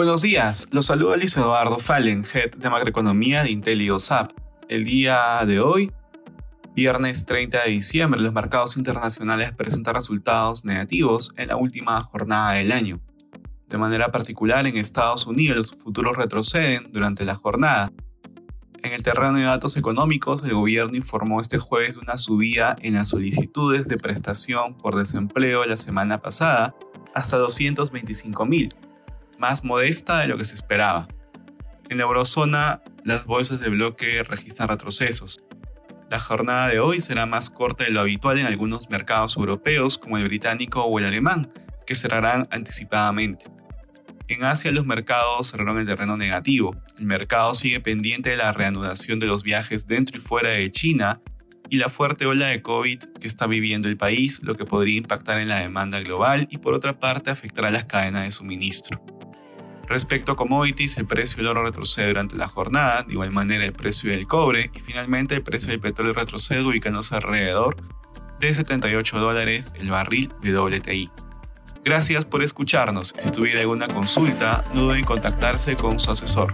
Buenos días, los saluda Luis Eduardo Fallen, Head de Macroeconomía de Intel y OSAP. El día de hoy, viernes 30 de diciembre, los mercados internacionales presentan resultados negativos en la última jornada del año. De manera particular, en Estados Unidos los futuros retroceden durante la jornada. En el terreno de datos económicos, el gobierno informó este jueves de una subida en las solicitudes de prestación por desempleo la semana pasada hasta 225 mil más modesta de lo que se esperaba. En la eurozona, las bolsas de bloque registran retrocesos. La jornada de hoy será más corta de lo habitual en algunos mercados europeos como el británico o el alemán, que cerrarán anticipadamente. En Asia los mercados cerraron en terreno negativo. El mercado sigue pendiente de la reanudación de los viajes dentro y fuera de China y la fuerte ola de COVID que está viviendo el país, lo que podría impactar en la demanda global y por otra parte afectará las cadenas de suministro. Respecto a commodities, el precio del oro retrocede durante la jornada, de igual manera el precio del cobre y finalmente el precio del petróleo retrocede ubicándose alrededor de 78 dólares el barril de WTI. Gracias por escucharnos. Si tuviera alguna consulta, no duden en contactarse con su asesor.